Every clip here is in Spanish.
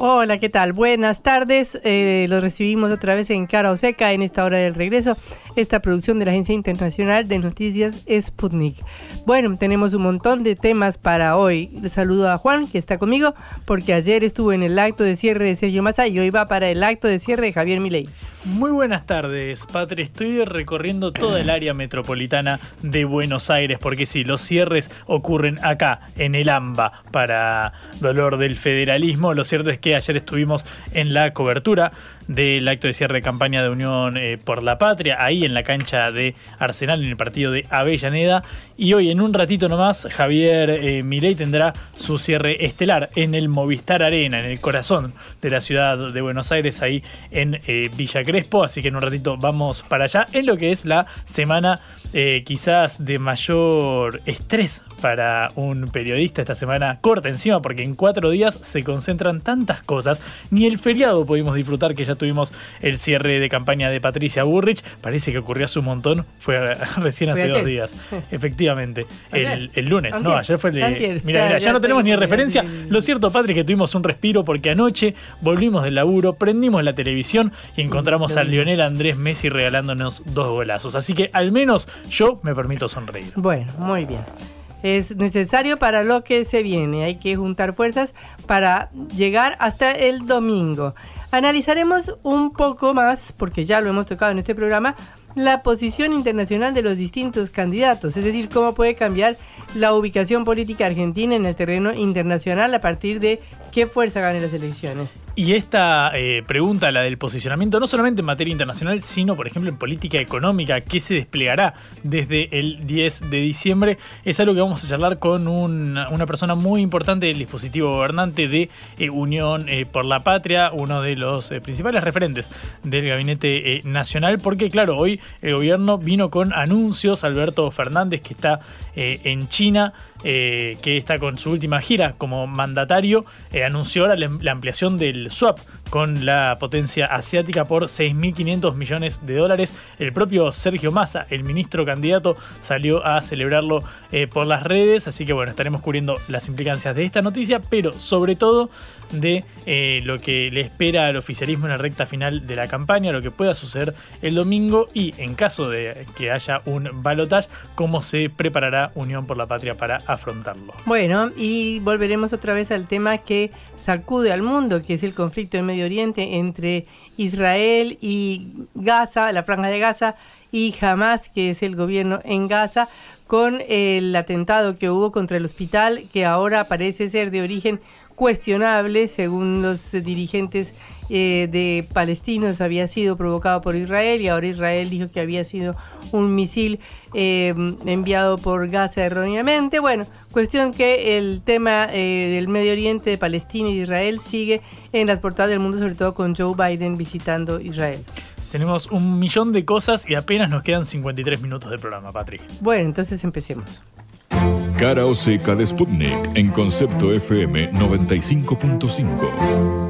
Hola, ¿qué tal? Buenas tardes. Eh, los recibimos otra vez en Cara o Seca en esta hora del regreso. Esta producción de la Agencia Internacional de Noticias Sputnik. Bueno, tenemos un montón de temas para hoy. Le saludo a Juan, que está conmigo, porque ayer estuvo en el acto de cierre de Sergio Massa y hoy va para el acto de cierre de Javier Milei. Muy buenas tardes, Patri. Estoy recorriendo toda el área metropolitana de Buenos Aires, porque sí, los cierres ocurren acá, en el AMBA, para dolor del federalismo. Lo cierto es que ayer estuvimos en la cobertura del acto de cierre de campaña de Unión eh, por la Patria, ahí en la cancha de Arsenal, en el partido de Avellaneda. Y hoy, en un ratito nomás, Javier eh, Milei tendrá su cierre estelar en el Movistar Arena, en el corazón de la ciudad de Buenos Aires, ahí en eh, Villa Crespo. Así que en un ratito vamos para allá, en lo que es la semana eh, quizás de mayor estrés para un periodista esta semana corta encima, porque en cuatro días se concentran tantas cosas. Ni el feriado pudimos disfrutar, que ya tuvimos el cierre de campaña de Patricia Burrich. Parece que ocurrió hace un montón, fue recién hace dos días. Efectivamente, el, el, lunes, no, ayer fue el. mira, mira, ya, no tenemos ni referencia. Lo cierto, Patri, que tuvimos un respiro porque anoche volvimos del laburo, prendimos la televisión y encontramos a Lionel Andrés Messi regalándonos dos golazos. Así que al menos yo me permito sonreír. Bueno, muy bien es necesario para lo que se viene. Hay que juntar fuerzas para llegar hasta el domingo. Analizaremos un poco más, porque ya lo hemos tocado en este programa, la posición internacional de los distintos candidatos, es decir, cómo puede cambiar la ubicación política argentina en el terreno internacional a partir de qué fuerza gane las elecciones. Y esta eh, pregunta, la del posicionamiento, no solamente en materia internacional, sino, por ejemplo, en política económica, que se desplegará desde el 10 de diciembre, es algo que vamos a charlar con una persona muy importante del dispositivo gobernante de eh, Unión eh, por la Patria, uno de los principales referentes del gabinete nacional, porque, claro, hoy el gobierno vino con anuncios, Alberto Fernández, que está en China, que está con su última gira como mandatario, anunció ahora la ampliación del swap con la potencia asiática por 6.500 millones de dólares. El propio Sergio Massa, el ministro candidato, salió a celebrarlo eh, por las redes, así que bueno, estaremos cubriendo las implicancias de esta noticia, pero sobre todo de eh, lo que le espera al oficialismo en la recta final de la campaña, lo que pueda suceder el domingo y en caso de que haya un balotaje, cómo se preparará Unión por la Patria para afrontarlo. Bueno, y volveremos otra vez al tema que sacude al mundo, que es el conflicto en Medio Oriente entre Israel y Gaza, la franja de Gaza, y Hamas, que es el gobierno en Gaza, con el atentado que hubo contra el hospital, que ahora parece ser de origen cuestionable, según los dirigentes eh, de palestinos, había sido provocado por Israel y ahora Israel dijo que había sido un misil eh, enviado por Gaza erróneamente. Bueno, cuestión que el tema eh, del Medio Oriente, de Palestina y de Israel sigue en las portadas del mundo, sobre todo con Joe Biden visitando Israel. Tenemos un millón de cosas y apenas nos quedan 53 minutos de programa, Patri. Bueno, entonces empecemos. Cara o seca de Sputnik en concepto FM 95.5.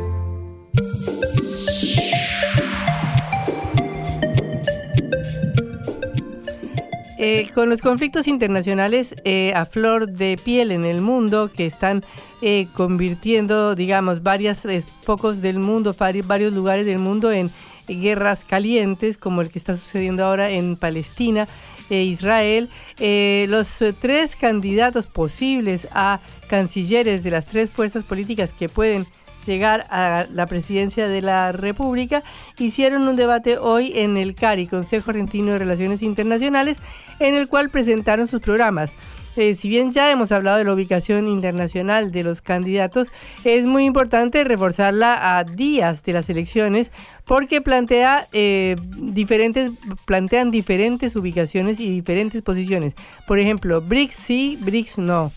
Eh, con los conflictos internacionales eh, a flor de piel en el mundo que están eh, convirtiendo, digamos, varios focos del mundo, varios lugares del mundo en guerras calientes, como el que está sucediendo ahora en Palestina, Israel, eh, los eh, tres candidatos posibles a cancilleres de las tres fuerzas políticas que pueden llegar a la presidencia de la República, hicieron un debate hoy en el CARI, Consejo Argentino de Relaciones Internacionales, en el cual presentaron sus programas. Eh, si bien ya hemos hablado de la ubicación internacional de los candidatos, es muy importante reforzarla a días de las elecciones porque plantea eh, diferentes, plantean diferentes ubicaciones y diferentes posiciones. Por ejemplo, BRICS sí, BRICS no.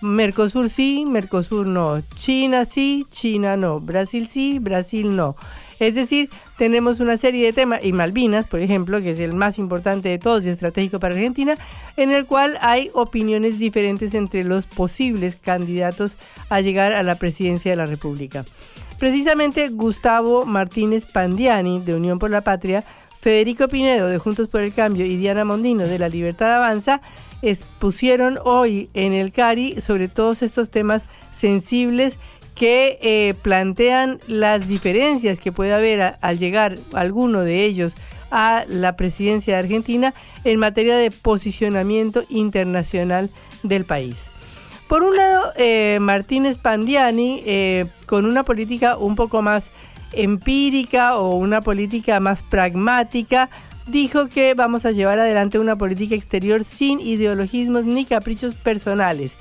Mercosur sí, Mercosur no. China sí, China no. Brasil sí, Brasil no. Es decir, tenemos una serie de temas, y Malvinas, por ejemplo, que es el más importante de todos y estratégico para Argentina, en el cual hay opiniones diferentes entre los posibles candidatos a llegar a la presidencia de la República. Precisamente Gustavo Martínez Pandiani, de Unión por la Patria, Federico Pinedo, de Juntos por el Cambio, y Diana Mondino, de La Libertad Avanza, expusieron hoy en el CARI sobre todos estos temas sensibles que eh, plantean las diferencias que puede haber al llegar alguno de ellos a la presidencia de Argentina en materia de posicionamiento internacional del país. Por un lado, eh, Martínez Pandiani, eh, con una política un poco más empírica o una política más pragmática, dijo que vamos a llevar adelante una política exterior sin ideologismos ni caprichos personales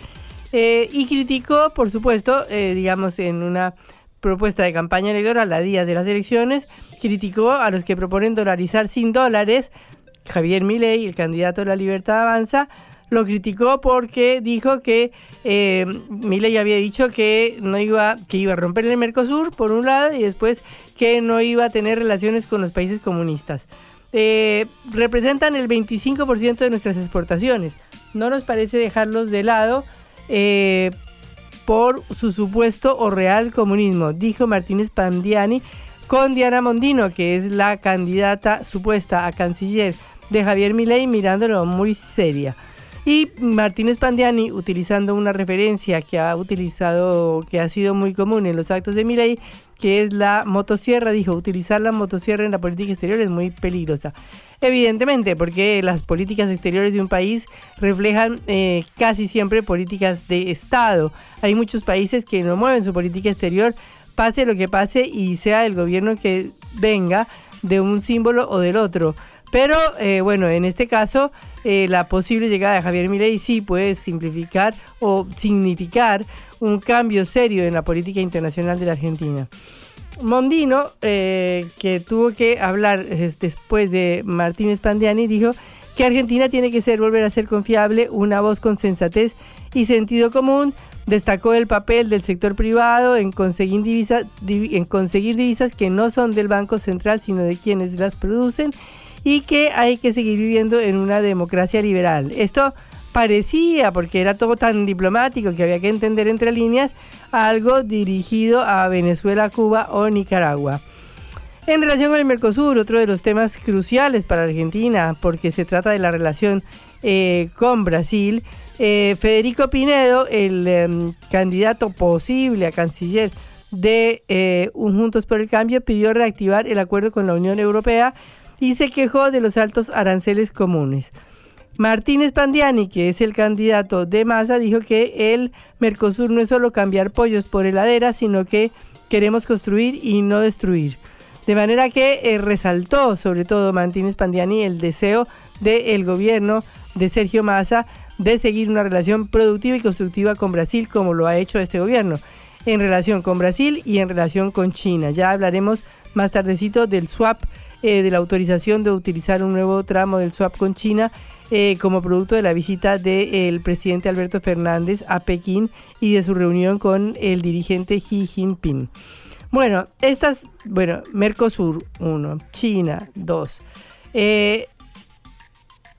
eh, y criticó, por supuesto, eh, digamos, en una propuesta de campaña electoral a días de las elecciones, criticó a los que proponen dolarizar sin dólares. Javier Milei, el candidato de la Libertad Avanza, lo criticó porque dijo que eh, Milei había dicho que no iba que iba a romper el Mercosur por un lado y después que no iba a tener relaciones con los países comunistas. Eh, representan el 25% de nuestras exportaciones. No nos parece dejarlos de lado eh, por su supuesto o real comunismo, dijo Martínez Pandiani con Diana Mondino, que es la candidata supuesta a canciller de Javier Milei, mirándolo muy seria. Y Martínez Pandiani, utilizando una referencia que ha utilizado, que ha sido muy común en los actos de Milei, que es la motosierra, dijo, utilizar la motosierra en la política exterior es muy peligrosa. Evidentemente, porque las políticas exteriores de un país reflejan eh, casi siempre políticas de Estado. Hay muchos países que no mueven su política exterior, pase lo que pase y sea el gobierno que venga de un símbolo o del otro. Pero eh, bueno, en este caso, eh, la posible llegada de Javier Milei sí puede simplificar o significar un cambio serio en la política internacional de la Argentina. Mondino, eh, que tuvo que hablar después de Martínez Pandiani, dijo que Argentina tiene que ser volver a ser confiable, una voz con sensatez y sentido común. Destacó el papel del sector privado en conseguir, en conseguir divisas que no son del Banco Central, sino de quienes las producen, y que hay que seguir viviendo en una democracia liberal. Esto parecía, porque era todo tan diplomático que había que entender entre líneas, algo dirigido a Venezuela, Cuba o Nicaragua. En relación con el Mercosur, otro de los temas cruciales para Argentina, porque se trata de la relación eh, con Brasil, eh, Federico Pinedo, el em, candidato posible a canciller de eh, Un Juntos por el Cambio, pidió reactivar el acuerdo con la Unión Europea y se quejó de los altos aranceles comunes. Martínez Pandiani, que es el candidato de Massa, dijo que el Mercosur no es solo cambiar pollos por heladera, sino que queremos construir y no destruir. De manera que eh, resaltó sobre todo Martínez Pandiani el deseo del gobierno de Sergio Massa de seguir una relación productiva y constructiva con Brasil como lo ha hecho este gobierno, en relación con Brasil y en relación con China. Ya hablaremos más tardecito del swap, eh, de la autorización de utilizar un nuevo tramo del swap con China eh, como producto de la visita del presidente Alberto Fernández a Pekín y de su reunión con el dirigente Xi Jinping. Bueno, estas, bueno, Mercosur 1, China 2. Eh,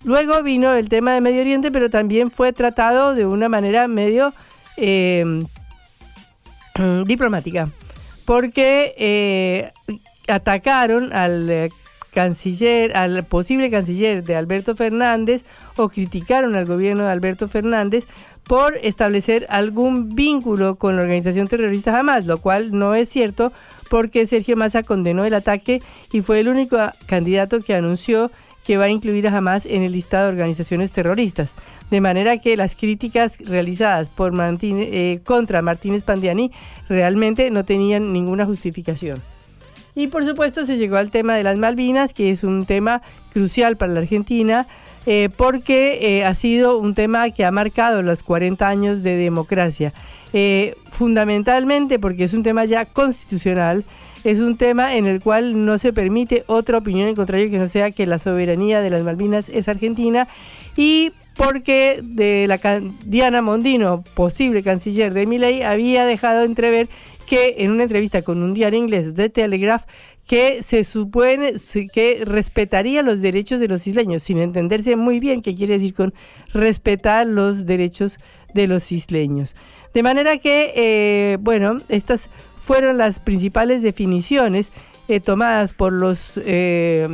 luego vino el tema de Medio Oriente, pero también fue tratado de una manera medio diplomática, porque atacaron al canciller, al posible canciller de Alberto Fernández o criticaron al gobierno de Alberto Fernández por establecer algún vínculo con la organización terrorista Hamas, lo cual no es cierto porque Sergio Massa condenó el ataque y fue el único candidato que anunció que va a incluir a Hamas en el listado de organizaciones terroristas. De manera que las críticas realizadas por eh, contra Martínez Pandiani realmente no tenían ninguna justificación. Y por supuesto se llegó al tema de las Malvinas, que es un tema crucial para la Argentina. eh, porque eh, ha sido un tema que ha marcado los 40 años de democracia. Eh, fundamentalmente porque es un tema ya constitucional, es un tema en el cual no se permite otra opinión en contrario que no sea que la soberanía de las Malvinas es argentina y porque de la Diana Mondino, posible canciller de Milei, había dejado entrever que en una entrevista con un diario inglés, The Telegraph, que se supone que respetaría los derechos de los isleños, sin entenderse muy bien qué quiere decir con respetar los derechos de los isleños. De manera que, eh, bueno, estas fueron las principales definiciones eh, tomadas por los eh,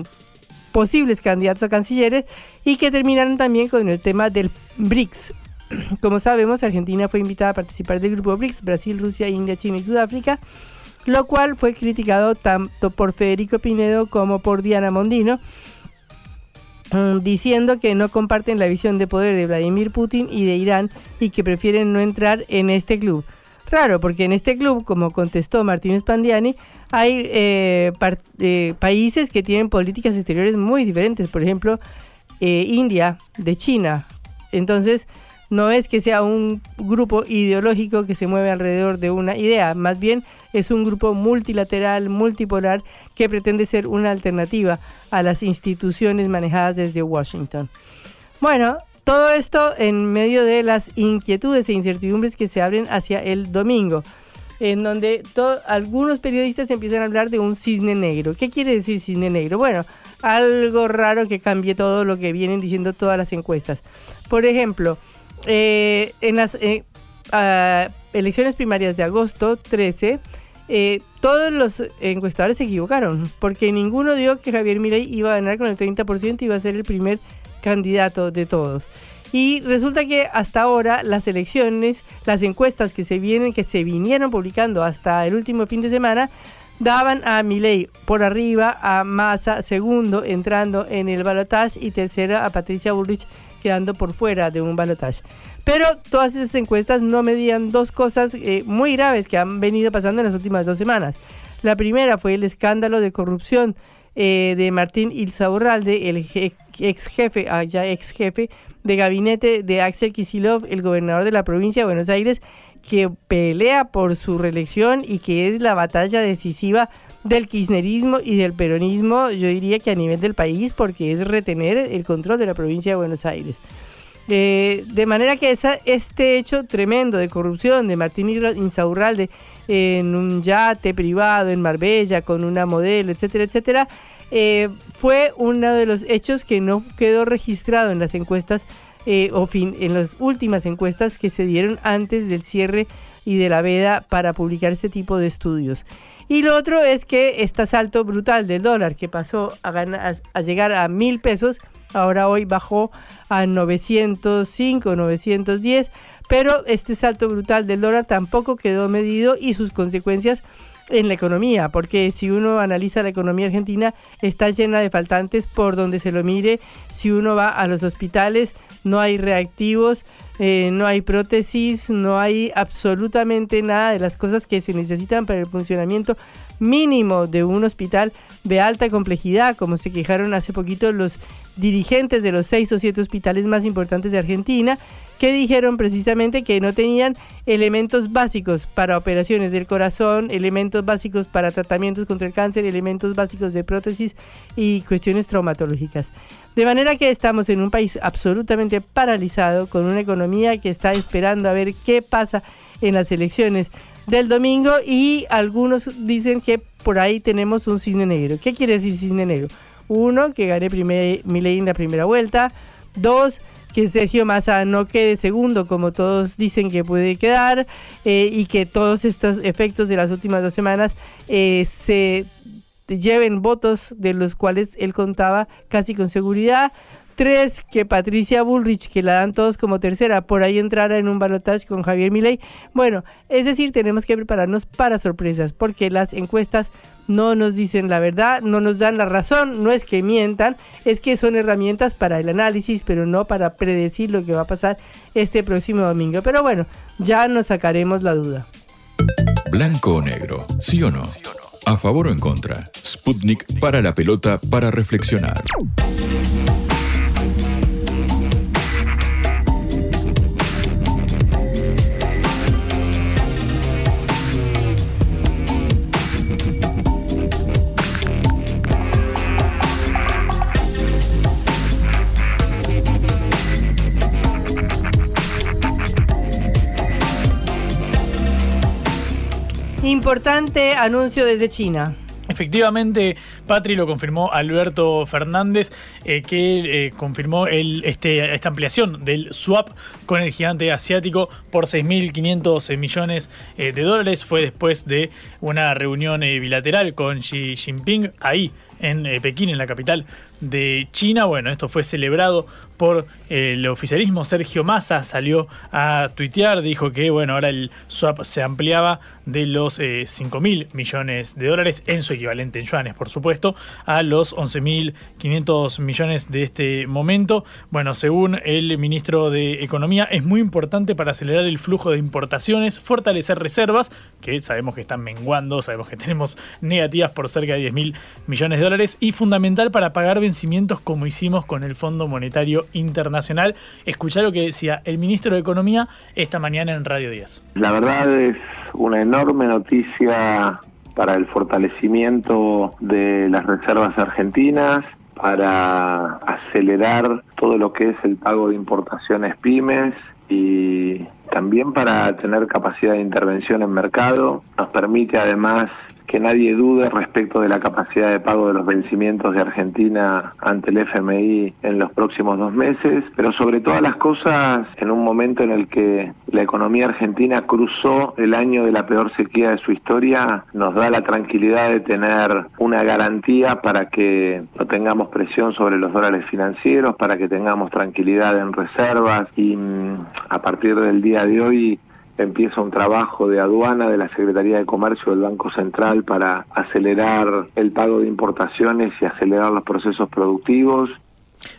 posibles candidatos a cancilleres y que terminaron también con el tema del BRICS. Como sabemos, Argentina fue invitada a participar del grupo BRICS, Brasil, Rusia, India, China y Sudáfrica, lo cual fue criticado tanto por Federico Pinedo como por Diana Mondino, mm, diciendo que no comparten la visión de poder de Vladimir Putin y de Irán y que prefieren no entrar en este club. Raro, porque en este club, como contestó Martínez Pandiani, hay eh, eh, países que tienen políticas exteriores muy diferentes. Por ejemplo, eh, India de China. Entonces, no es que sea un grupo ideológico que se mueve alrededor de una idea, más bien es un grupo multilateral, multipolar, que pretende ser una alternativa a las instituciones manejadas desde Washington. Bueno, todo esto en medio de las inquietudes e incertidumbres que se abren hacia el domingo, en donde algunos periodistas empiezan a hablar de un cisne negro. ¿Qué quiere decir cisne negro? Bueno, algo raro que cambie todo lo que vienen diciendo todas las encuestas. Por ejemplo, eh, en las eh, elecciones primarias de agosto 13, eh, todos los encuestadores se equivocaron, porque ninguno dijo que Javier Milei iba a ganar con el 30% y iba a ser el primer candidato de todos. Y resulta que hasta ahora las elecciones, las encuestas que se vienen, que se vinieron publicando hasta el último fin de semana, daban a Milei por arriba, a Massa segundo entrando en el balotaje y tercera a Patricia Bullrich quedando por fuera de un balotaje. Pero todas esas encuestas no medían dos cosas eh, muy graves que han venido pasando en las últimas dos semanas. La primera fue el escándalo de corrupción eh, de Martín Ilzaurralde, el ex jefe, ah, ya ex jefe de gabinete de Axel Kisilov, el gobernador de la provincia de Buenos Aires, que pelea por su reelección y que es la batalla decisiva del kirchnerismo y del peronismo, yo diría que a nivel del país, porque es retener el control de la provincia de Buenos Aires. Eh, de manera que esa, este hecho tremendo de corrupción de Martín Insaurralde en un yate privado en Marbella con una modelo, etcétera, etcétera, eh, fue uno de los hechos que no quedó registrado en las encuestas eh, o fin, en las últimas encuestas que se dieron antes del cierre y de la veda para publicar este tipo de estudios. Y lo otro es que este salto brutal del dólar que pasó a, a llegar a mil pesos, ahora hoy bajó a 905, 910 pero este salto brutal del dólar tampoco quedó medido y sus consecuencias en la economía, porque si uno analiza la economía argentina, está llena de faltantes por donde se lo mire. Si uno va a los hospitales, no hay reactivos, eh, no hay prótesis, no hay absolutamente nada de las cosas que se necesitan para el funcionamiento mínimo de un hospital de alta complejidad, como se quejaron hace poquito los dirigentes de los seis o siete hospitales más importantes de Argentina, que dijeron precisamente que no tenían elementos básicos para operaciones del corazón, elementos básicos para tratamientos contra el cáncer, elementos básicos de prótesis y cuestiones traumatológicas. De manera que estamos en un país absolutamente paralizado, con una economía que está esperando a ver qué pasa en las elecciones del domingo y algunos dicen que por ahí tenemos un cine negro. ¿Qué quiere decir cine negro? Uno, que gane primer, ley en la primera vuelta. Dos, que Sergio Massa no quede segundo como todos dicen que puede quedar eh, y que todos estos efectos de las últimas dos semanas eh, se lleven votos de los cuales él contaba casi con seguridad. Tres, que Patricia Bullrich, que la dan todos como tercera, por ahí entrara en un balotaje con Javier Milei. Bueno, es decir, tenemos que prepararnos para sorpresas, porque las encuestas no nos dicen la verdad, no nos dan la razón, no es que mientan, es que son herramientas para el análisis, pero no para predecir lo que va a pasar este próximo domingo. Pero bueno, ya nos sacaremos la duda. Blanco o negro, sí o no. A favor o en contra. Sputnik para la pelota para reflexionar. Importante anuncio desde China. Efectivamente, Patri lo confirmó Alberto Fernández, eh, que eh, confirmó este, esta ampliación del swap con el gigante asiático por 6.500 millones eh, de dólares. Fue después de una reunión bilateral con Xi Jinping ahí en Pekín, en la capital de China. Bueno, esto fue celebrado por el oficialismo. Sergio Massa salió a tuitear, dijo que bueno, ahora el swap se ampliaba de los 5 mil millones de dólares en su equivalente en yuanes, por supuesto, a los 11.500 millones de este momento. Bueno, según el ministro de Economía, es muy importante para acelerar el flujo de importaciones, fortalecer reservas, que sabemos que están menguando, sabemos que tenemos negativas por cerca de 10 mil millones de dólares, y fundamental para pagar vencimientos como hicimos con el Fondo Monetario Internacional. Escuchar lo que decía el ministro de Economía esta mañana en Radio 10. La verdad es una enorme noticia para el fortalecimiento de las reservas argentinas, para acelerar todo lo que es el pago de importaciones pymes y también para tener capacidad de intervención en mercado. Nos permite además que nadie dude respecto de la capacidad de pago de los vencimientos de Argentina ante el FMI en los próximos dos meses, pero sobre todas las cosas en un momento en el que la economía argentina cruzó el año de la peor sequía de su historia, nos da la tranquilidad de tener una garantía para que no tengamos presión sobre los dólares financieros, para que tengamos tranquilidad en reservas y mm, a partir del día de hoy empieza un trabajo de aduana de la Secretaría de Comercio del Banco Central para acelerar el pago de importaciones y acelerar los procesos productivos.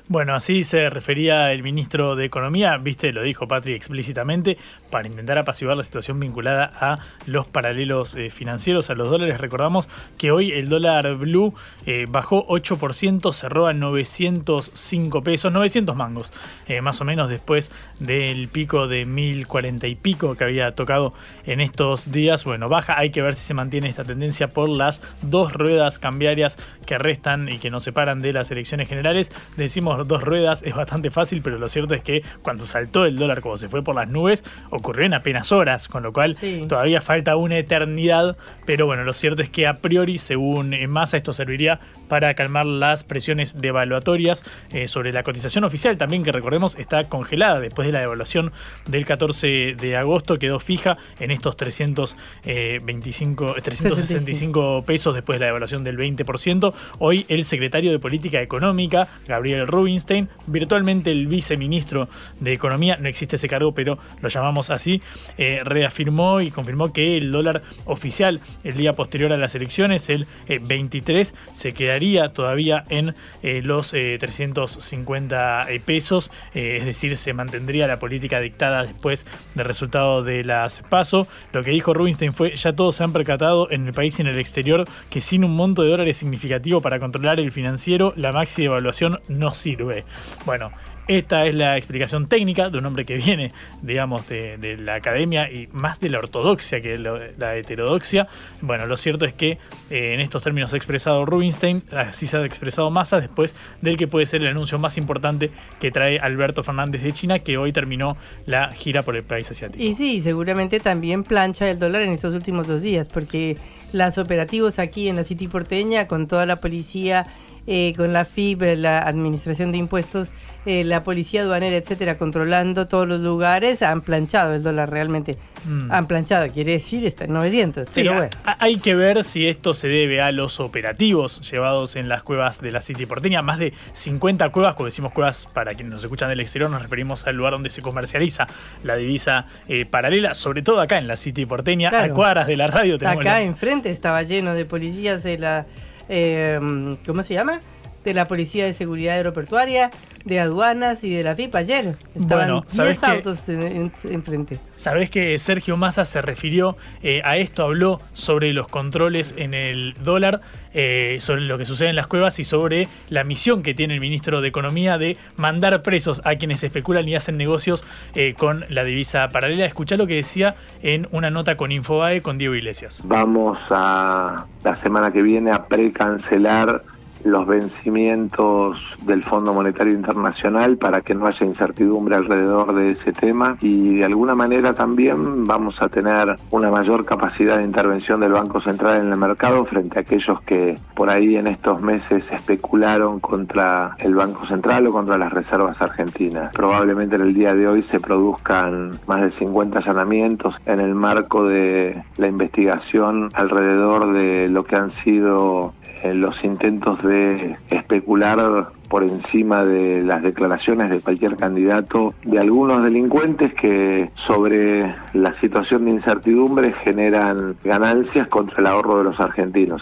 Bueno, así se refería el ministro de Economía, viste, lo dijo Patri explícitamente, para intentar apaciguar la situación vinculada a los paralelos eh, financieros, a los dólares. Recordamos que hoy el dólar blue eh, bajó 8%, cerró a 905 pesos, 900 mangos, eh, más o menos después del pico de 1040 y pico que había tocado en estos días. Bueno, baja, hay que ver si se mantiene esta tendencia por las dos ruedas cambiarias que restan y que nos separan de las elecciones generales. Decimos dos ruedas es bastante fácil, pero lo cierto es que cuando saltó el dólar como se fue por las nubes, ocurrió en apenas horas, con lo cual todavía falta una eternidad, pero bueno, lo cierto es que a priori, según Massa, esto serviría para calmar las presiones devaluatorias. Eh, sobre la cotización oficial, también que recordemos está congelada. Después de la devaluación del 14 de agosto, quedó fija en estos 325, 365 pesos después de la devaluación del 20%. Hoy el secretario de Política Económica, Gabriel Rubin, virtualmente el viceministro de Economía, no existe ese cargo, pero lo llamamos así, eh, reafirmó y confirmó que el dólar oficial el día posterior a las elecciones, el 23, eh, se quedaría todavía en eh, los 350 pesos, es decir, se mantendría la política dictada después del resultado de las PASO. Lo que dijo Rubinstein fue, ya todos se han percatado en el país y en el exterior que sin un monto de dólares significativo para controlar el financiero, la maxi devaluación no sirve. Bueno, esta es la explicación técnica de un hombre que viene, digamos, de, la academia y más de la ortodoxia que la heterodoxia. Bueno, lo cierto es que eh, en estos términos ha expresado Rubinstein, así se ha expresado Massa después del que puede ser el anuncio más importante que trae Alberto Fernández de China, que hoy terminó la gira por el país asiático. Y sí, seguramente también plancha el dólar en estos últimos dos días, porque las operativos aquí en la City porteña, con toda la policía eh, con la FIB, la Administración de Impuestos, eh, la Policía Aduanera, etcétera, controlando todos los lugares, han planchado el dólar realmente. Mm. Han planchado, quiere decir, está en 900. pero bueno. Hay que ver si esto se debe a los operativos llevados en las cuevas de la City porteña. Más de 50 cuevas, cuando decimos cuevas para quienes nos escuchan del exterior, nos referimos al lugar donde se comercializa la divisa eh, paralela, sobre todo acá en la City porteña, a cuadras de la radio. Acá enfrente estaba lleno de policías de la eh, ¿cómo se llama? De la Policía de Seguridad Aeroportuaria, de aduanas y de la FIP ayer. Estaban 10 autos enfrente. En, Sabés que Sergio Massa se refirió eh, a esto, habló sobre los controles en el dólar, eh, sobre lo que sucede en las cuevas y sobre la misión que tiene el ministro de Economía de mandar presos a quienes especulan y hacen negocios eh, con la divisa paralela. Escuchá lo que decía en una nota con Infobae con Diego Iglesias. Vamos a la semana que viene a precancelar los vencimientos del Fondo Monetario Internacional para que no haya incertidumbre alrededor de ese tema y de alguna manera también vamos a tener una mayor capacidad de intervención del Banco Central en el mercado frente a aquellos que por ahí en estos meses especularon contra el Banco Central o contra las reservas argentinas. Probablemente en el día de hoy se produzcan más de 50 allanamientos en el marco de la investigación alrededor de lo que han sido los intentos de especular por encima de las declaraciones de cualquier candidato de algunos delincuentes que sobre la situación de incertidumbre generan ganancias contra el ahorro de los argentinos.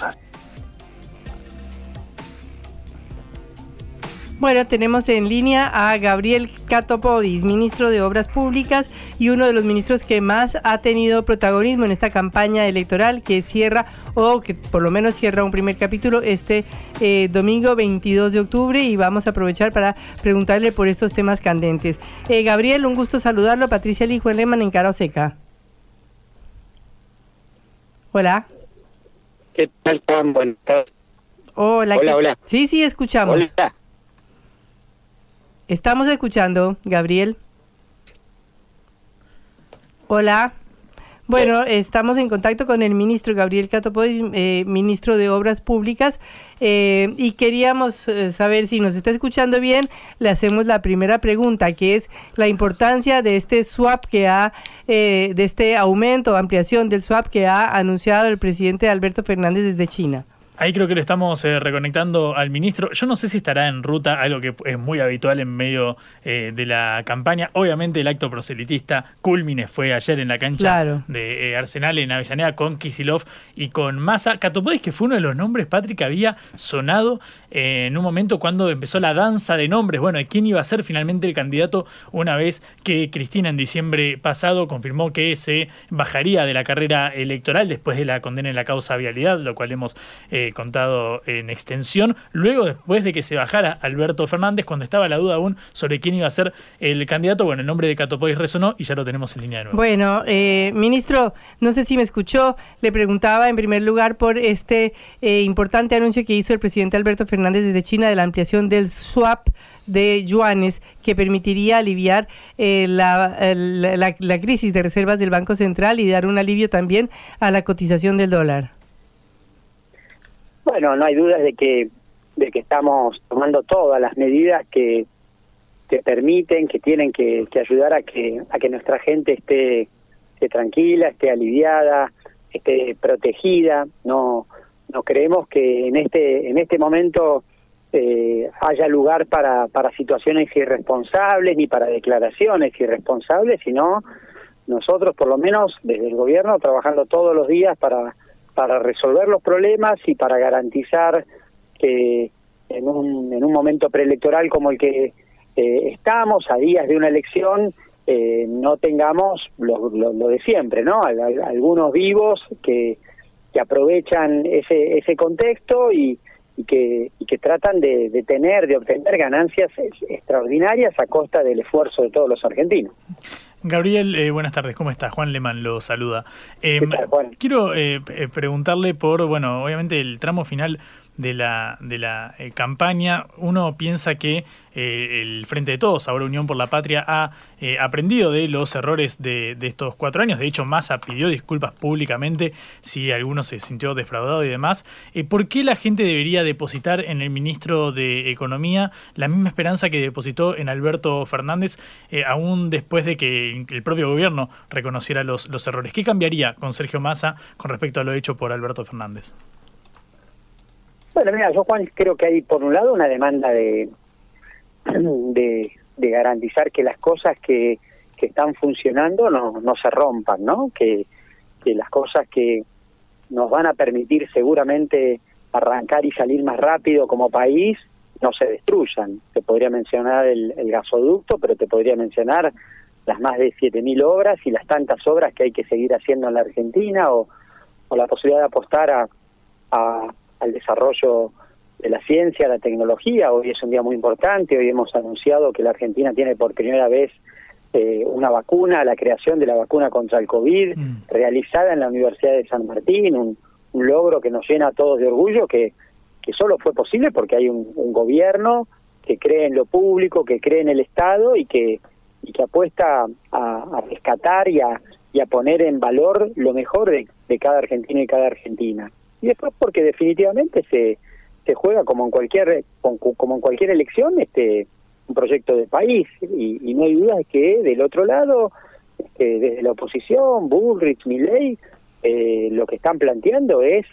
Bueno, tenemos en línea a Gabriel Catopodis, ministro de Obras Públicas y uno de los ministros que más ha tenido protagonismo en esta campaña electoral que cierra o que por lo menos cierra un primer capítulo este eh, domingo 22 de octubre y vamos a aprovechar para preguntarle por estos temas candentes. Eh, Gabriel, un gusto saludarlo. Patricia Lijo Leman en Cara Seca. Hola. ¿Qué tal, Juan? Buenas tardes. Hola, hola, hola. Sí, sí, escuchamos. Hola. Estamos escuchando, Gabriel. Hola. Bueno, estamos en contacto con el ministro Gabriel Catopoy, eh, ministro de Obras Públicas, eh, y queríamos eh, saber si nos está escuchando bien. Le hacemos la primera pregunta, que es la importancia de este swap que ha, de este aumento, ampliación del swap que ha anunciado el presidente Alberto Fernández desde China. Ahí creo que le estamos eh, reconectando al ministro. Yo no sé si estará en ruta, algo que es muy habitual en medio eh, de la campaña. Obviamente el acto proselitista culmine fue ayer en la cancha de eh, Arsenal en Avellaneda con Kisilov y con Massa. Catopodis, que fue uno de los nombres, Patrick, que había sonado en un momento cuando empezó la danza de nombres. Bueno, de quién iba a ser finalmente el candidato una vez que Cristina en diciembre pasado confirmó que se bajaría de la carrera electoral después de la condena en la causa vialidad, lo cual hemos contado en extensión, luego después de que se bajara Alberto Fernández, cuando estaba la duda aún sobre quién iba a ser el candidato, bueno, el nombre de Catopois resonó y ya lo tenemos en línea de nuevo. Bueno, eh, ministro, no sé si me escuchó, le preguntaba en primer lugar por este eh, importante anuncio que hizo el presidente Alberto Fernández desde China de la ampliación del swap de yuanes que permitiría aliviar eh, la, la crisis de reservas del Banco Central y dar un alivio también a la cotización del dólar. Bueno, no hay dudas de que de que estamos tomando todas las medidas que, que permiten, que tienen que, ayudar a que a que nuestra gente esté, tranquila, esté aliviada, esté protegida. No no creemos que en este en este momento eh, haya lugar para para situaciones irresponsables ni para declaraciones irresponsables, sino nosotros por lo menos desde el gobierno trabajando todos los días para para resolver los problemas y para garantizar que en un, en un momento preelectoral como el que eh, estamos, a días de una elección, eh, no tengamos lo, lo, de siempre, ¿no? algunos vivos que, que aprovechan ese, ese contexto y, y que, y que tratan de, de, tener, de obtener ganancias extraordinarias a costa del esfuerzo de todos los argentinos. Gabriel, eh, buenas tardes, ¿cómo está? Juan Leman lo saluda. Em, quiero eh, preguntarle por, bueno, obviamente el tramo final de la, de la eh, campaña, uno piensa que eh, el Frente de Todos, ahora Unión por la Patria, ha eh, aprendido de los errores de, de, estos cuatro años. De hecho, Massa pidió disculpas públicamente si alguno se sintió defraudado y demás. ¿Por qué la gente debería depositar en el ministro de Economía la misma esperanza que depositó en Alberto Fernández, aún después de que el propio gobierno reconociera los, los errores? ¿Qué cambiaría con Sergio Massa con respecto a lo hecho por Alberto Fernández? Bueno, mira, yo Juan creo que hay por un lado una demanda de, de, garantizar que las cosas que, que están funcionando no, no se rompan, ¿no? Que, que las cosas que nos van a permitir seguramente arrancar y salir más rápido como país no se destruyan. Te podría mencionar el, el gasoducto, pero te podría mencionar las más de 7.000 obras y las tantas obras que hay que seguir haciendo en la Argentina o, o la posibilidad de apostar a, a, al desarrollo de la ciencia, la tecnología. Hoy es un día muy importante, hoy hemos anunciado que la Argentina tiene por primera vez eh, una vacuna, la creación de la vacuna contra el COVID, mm. realizada en la Universidad de San Martín, un, logro que nos llena a todos de orgullo, que, que solo fue posible porque hay un, gobierno que cree en lo público, que cree en el Estado y que, y que apuesta a, rescatar y a, y a poner en valor lo mejor de, de cada argentino y cada argentina. Y después porque definitivamente se, se juega como en cualquier como en cualquier elección este un proyecto de país. Y, no hay duda que del otro lado este, desde la oposición Bullrich Milley eh, lo que están planteando es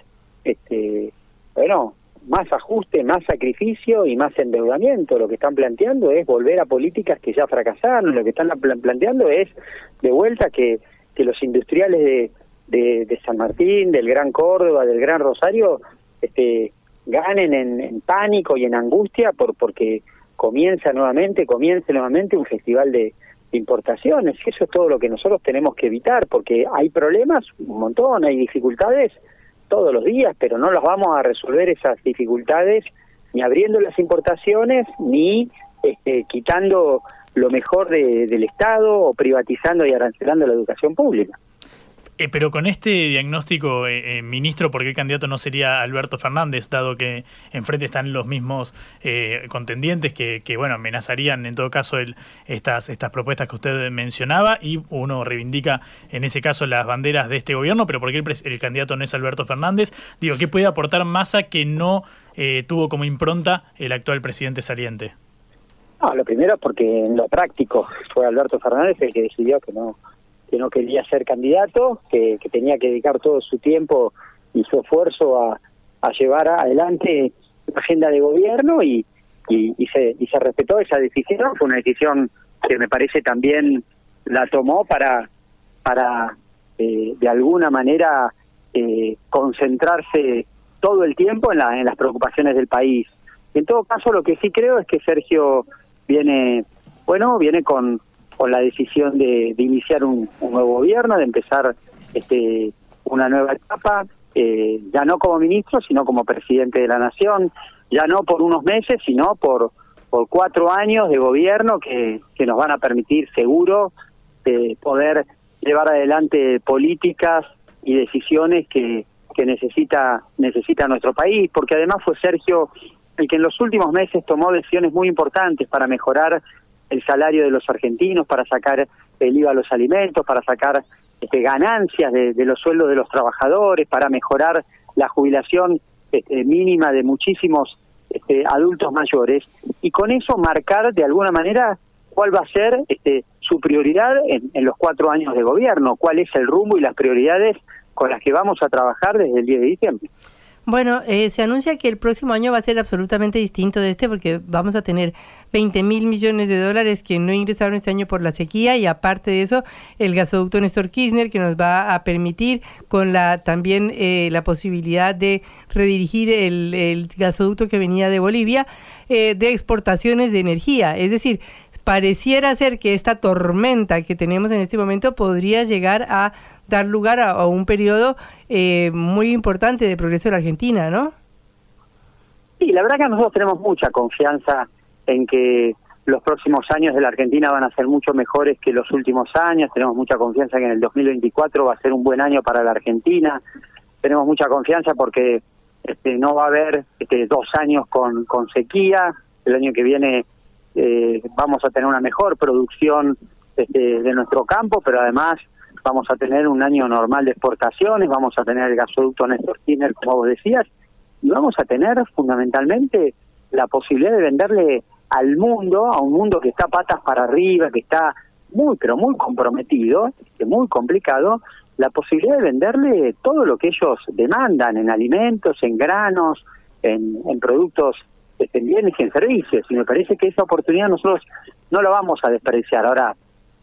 este bueno más ajuste más sacrificio y más endeudamiento. Lo que están planteando es volver a políticas que ya fracasaron. Lo que están planteando es de vuelta que que los industriales de, de, de San Martín del Gran Córdoba del Gran Rosario este ganen en, pánico y en angustia por porque comienza nuevamente, comience nuevamente un festival de, importaciones. Y eso es todo lo que nosotros tenemos que evitar, porque hay problemas, un montón, hay dificultades todos los días, pero no las vamos a resolver esas dificultades ni abriendo las importaciones, ni este, quitando lo mejor del Estado o privatizando y arancelando la educación pública. Eh, pero con este diagnóstico, eh, eh, ministro, ¿por qué el candidato no sería Alberto Fernández, dado que enfrente están los mismos contendientes que, bueno, amenazarían en todo caso el, estas, estas propuestas que usted mencionaba y uno reivindica en ese caso las banderas de este gobierno, pero ¿por qué el, candidato no es Alberto Fernández? Digo, ¿qué puede aportar Massa que no tuvo como impronta el actual presidente saliente? No, lo primero porque en lo práctico fue Alberto Fernández el que decidió que no que no quería ser candidato, que, tenía que dedicar todo su tiempo y su esfuerzo a, llevar adelante la agenda de gobierno y, y, se, y se respetó esa decisión. Fue una decisión que me parece también la tomó para, para eh, de alguna manera eh, concentrarse todo el tiempo en, la, en las preocupaciones del país. En todo caso, lo que sí creo es que Sergio viene, bueno, viene con, con la decisión de, iniciar un, nuevo gobierno, de empezar este, una nueva etapa, eh, ya no como ministro, sino como presidente de la nación, ya no por unos meses, sino por, cuatro años de gobierno que, que nos van a permitir seguro eh, poder llevar adelante políticas y decisiones que, que necesita, necesita nuestro país, porque además fue Sergio el que en los últimos meses tomó decisiones muy importantes para mejorar el salario de los argentinos, para sacar el IVA a los alimentos, para sacar este, ganancias de, los sueldos de los trabajadores, para mejorar la jubilación este, mínima de muchísimos este, adultos mayores y con eso marcar de alguna manera cuál va a ser este, su prioridad en, en, los cuatro años de gobierno, cuál es el rumbo y las prioridades con las que vamos a trabajar desde el 10 de diciembre. Bueno, eh, se anuncia que el próximo año va a ser absolutamente distinto de este porque vamos a tener 20 mil millones de dólares que no ingresaron este año por la sequía y aparte de eso el gasoducto Néstor Kirchner que nos va a permitir con la también eh, la posibilidad de redirigir el, gasoducto que venía de Bolivia eh, de exportaciones de energía. Es decir, pareciera ser que esta tormenta que tenemos en este momento podría llegar a dar lugar a, un periodo eh, muy importante de progreso de la Argentina, ¿no? Sí, la verdad que nosotros tenemos mucha confianza en que los próximos años de la Argentina van a ser mucho mejores que los últimos años, tenemos mucha confianza que en el 2024 va a ser un buen año para la Argentina, tenemos mucha confianza porque este, no va a haber este, dos años con sequía, el año que viene eh, vamos a tener una mejor producción este, de nuestro campo, pero además vamos a tener un año normal de exportaciones, vamos a tener el gasoducto Néstor Kirchner, como vos decías, y vamos a tener fundamentalmente la posibilidad de venderle al mundo, a un mundo que está patas para arriba, que está muy, pero muy comprometido, que muy complicado, la posibilidad de venderle todo lo que ellos demandan en alimentos, en granos, en, en productos en bienes y en servicios. Y me parece que esa oportunidad nosotros no la vamos a desperdiciar. Ahora,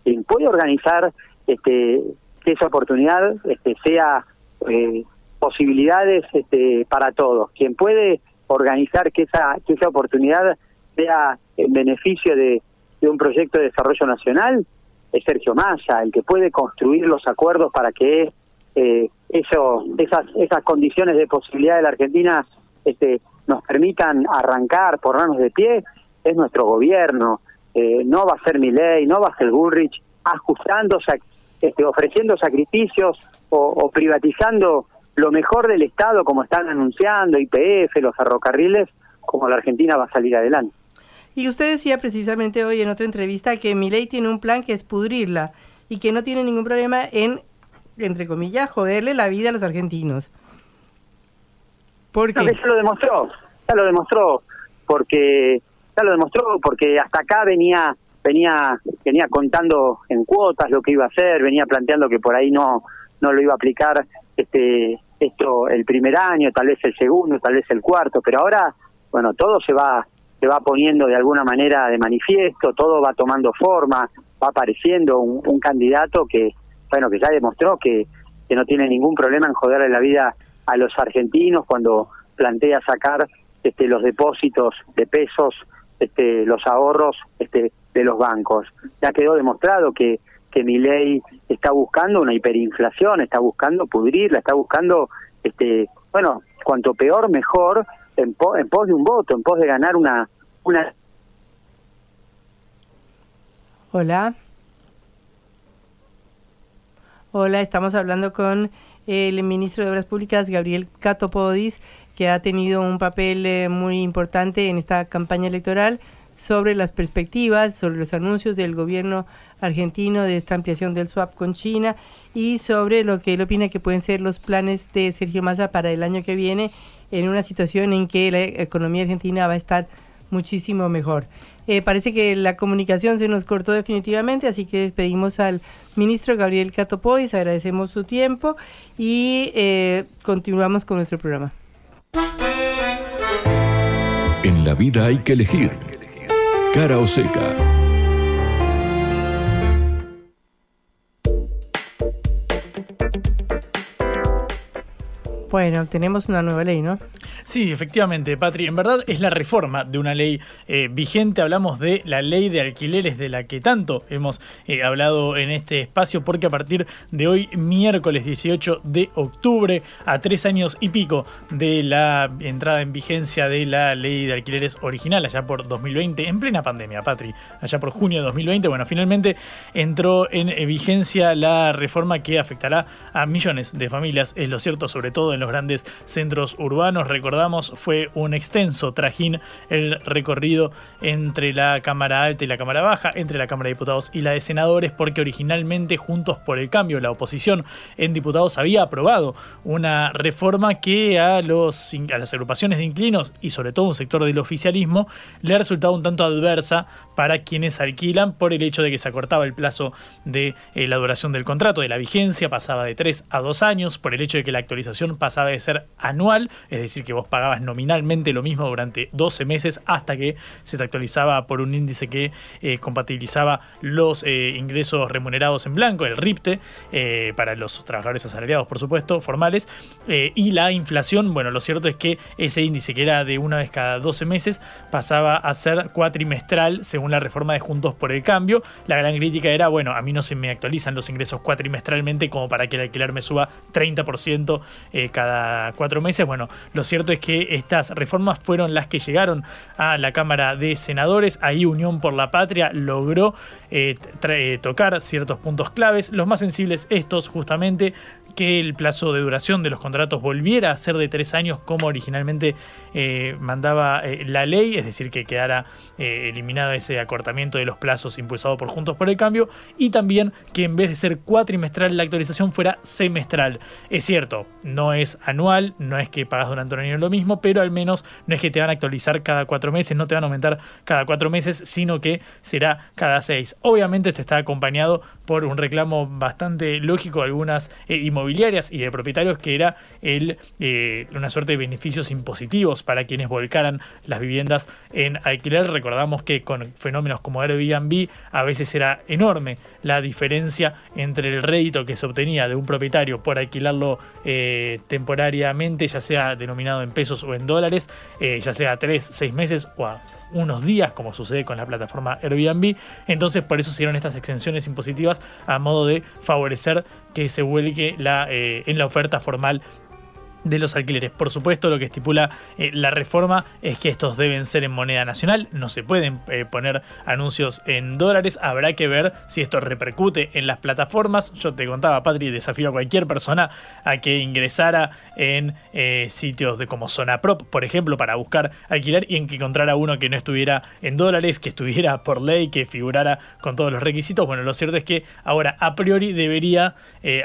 quien puede organizar este, que esa oportunidad este, sea eh, posibilidades este, para todos, quien puede organizar que esa, que esa oportunidad sea en beneficio de, de un proyecto de desarrollo nacional, es Sergio Massa, el que puede construir los acuerdos para que eh, eso, esas, esas condiciones de posibilidad de la Argentina este, nos permitan arrancar, ponernos de pie, es nuestro gobierno. Eh, no va a ser mi ley, no va a ser Bullrich, ajustando, este, ofreciendo sacrificios o, privatizando lo mejor del Estado, como están anunciando, IPF, los ferrocarriles, como la Argentina va a salir adelante. Y usted decía precisamente hoy en otra entrevista que mi ley tiene un plan que es pudrirla y que no tiene ningún problema en, entre comillas, joderle la vida a los argentinos. ¿Por qué? lo demostró, ya lo demostró, porque ya lo demostró porque hasta acá venía venía venía contando en cuotas lo que iba a hacer, venía planteando que por ahí no no lo iba a aplicar este esto el primer año, tal vez el segundo, tal vez el cuarto, pero ahora bueno, todo se va se va poniendo de alguna manera de manifiesto, todo va tomando forma, va apareciendo un, candidato que bueno, que ya demostró que que no tiene ningún problema en joderle la vida a los argentinos cuando plantea sacar este, los depósitos de pesos, este, los ahorros este, de los bancos. Ya quedó demostrado que, que mi ley está buscando una hiperinflación, está buscando pudrirla, está buscando, este, bueno, cuanto peor, mejor, en, en pos de un voto, en pos de ganar una... una... Hola. Hola, estamos hablando con el ministro de Obras Públicas, Gabriel Catopodis, que ha tenido un papel eh, muy importante en esta campaña electoral sobre las perspectivas, sobre los anuncios del gobierno argentino de esta ampliación del swap con China y sobre lo que él opina que pueden ser los planes de Sergio Massa para el año que viene en una situación en que la economía argentina va a estar muchísimo mejor. Eh, parece que la comunicación se nos cortó definitivamente, así que despedimos al ministro Gabriel Catopois, agradecemos su tiempo y eh, continuamos con nuestro programa. En la vida hay que elegir. Cara o seca. Bueno, tenemos una nueva ley, ¿no? Sí, efectivamente, Patri. En verdad es la reforma de una ley eh, vigente. Hablamos de la ley de alquileres de la que tanto hemos eh, hablado en este espacio, porque a partir de hoy, miércoles 18 de octubre, a tres años y pico de la entrada en vigencia de la ley de alquileres original, allá por 2020, en plena pandemia, Patri, allá por junio de 2020, bueno, finalmente entró en eh, vigencia la reforma que afectará a millones de familias, es lo cierto, sobre todo en los grandes centros urbanos. Recordamos, fue un extenso trajín el recorrido entre la Cámara Alta y la Cámara Baja, entre la Cámara de Diputados y la de Senadores, porque originalmente Juntos por el Cambio, la oposición en diputados, había aprobado una reforma que a, los, a las agrupaciones de inclinos y sobre todo un sector del oficialismo le ha resultado un tanto adversa para quienes alquilan por el hecho de que se acortaba el plazo de eh, la duración del contrato, de la vigencia, pasaba de 3 a 2 años, por el hecho de que la actualización pasaba de ser anual, es decir, que vos pagabas nominalmente lo mismo durante 12 meses hasta que se te actualizaba por un índice que eh, compatibilizaba los eh, ingresos remunerados en blanco, el RIPTE, eh, para los trabajadores asalariados, por supuesto, formales, y la inflación, bueno, lo cierto es que ese índice que era de una vez cada 12 meses pasaba a ser cuatrimestral según la reforma de Juntos por el Cambio. La gran crítica era, bueno, a mí no se me actualizan los ingresos cuatrimestralmente como para que el alquiler me suba 30% cada cada cuatro meses. Bueno, lo cierto es que estas reformas fueron las que llegaron a la Cámara de Senadores. Ahí Unión por la Patria logró eh, eh, tocar ciertos puntos claves. Los más sensibles estos justamente que el plazo de duración de los contratos volviera a ser de tres años como originalmente eh, mandaba eh, la ley, es decir, que quedara eh, eliminado ese acortamiento de los plazos impulsado por Juntos por el Cambio, y también que en vez de ser cuatrimestral la actualización fuera semestral. Es cierto, no es anual, no es que pagas durante un año lo mismo, pero al menos no es que te van a actualizar cada cuatro meses, no te van a aumentar cada cuatro meses, sino que será cada seis. Obviamente este está acompañado por un reclamo bastante lógico de algunas inmobiliarias y de propietarios que era el, eh, una suerte de beneficios impositivos para quienes volcaran las viviendas en alquiler. Recordamos que con fenómenos como Airbnb a veces era enorme la diferencia entre el rédito que se obtenía de un propietario por alquilarlo eh, temporariamente, ya sea denominado en pesos o en dólares, eh, ya sea tres, seis meses o a unos días, como sucede con la plataforma Airbnb. Entonces, por eso se dieron estas exenciones impositivas a modo de favorecer que se vuelque la, eh, en la oferta formal de los alquileres. Por supuesto, lo que estipula eh, la reforma es que estos deben ser en moneda nacional, no se pueden eh, poner anuncios en dólares, habrá que ver si esto repercute en las plataformas. Yo te contaba, Patri, desafío a cualquier persona a que ingresara en eh, sitios de como Zona Prop, por ejemplo, para buscar alquiler y en que encontrara uno que no estuviera en dólares, que estuviera por ley, que figurara con todos los requisitos. Bueno, lo cierto es que ahora a priori debería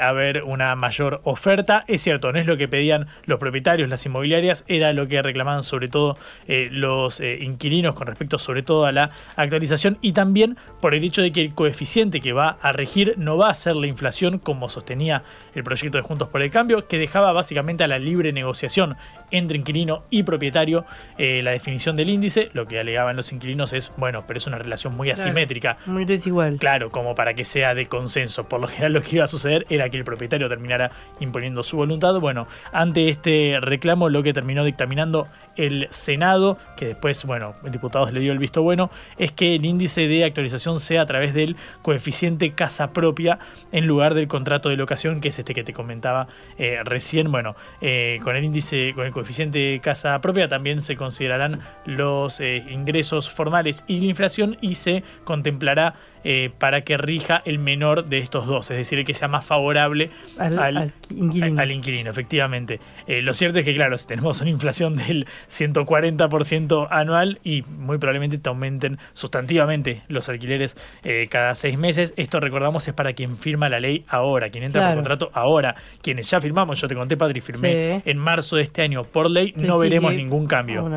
haber una mayor oferta. Es cierto, no es lo que pedían los propietarios, las inmobiliarias, era lo que reclamaban sobre todo eh, los eh, inquilinos con respecto sobre todo a la actualización y también por el hecho de que el coeficiente que va a regir no va a ser la inflación como sostenía el proyecto de Juntos por el Cambio, que dejaba básicamente a la libre negociación entre inquilino y propietario eh, la definición del índice. Lo que alegaban los inquilinos es, bueno, pero es una relación muy asimétrica. muy desigual. Claro, como para que sea de consenso. Por lo general lo que iba a suceder era que el propietario terminara imponiendo su voluntad. Bueno, ante este reclamo lo que terminó dictaminando el Senado, que después, bueno, el diputado le dio el visto bueno, es que el índice de actualización sea a través del coeficiente casa propia en lugar del contrato de locación, que es este que te comentaba eh, recién. Bueno, eh, con el índice, con el coeficiente casa propia también se considerarán los eh, ingresos formales y la inflación y se contemplará eh, para que rija el menor de estos dos, es decir, el que sea más favorable al, inquilino. efectivamente. Eh, lo cierto es que, claro, si tenemos una inflación del 140% anual y muy probablemente te aumenten sustantivamente los alquileres eh, cada seis meses, esto recordamos es para quien firma la ley ahora, quien entra por contrato ahora. Quienes ya firmamos, yo te conté, Patri, firmé en marzo de este año por ley, no veremos ningún cambio.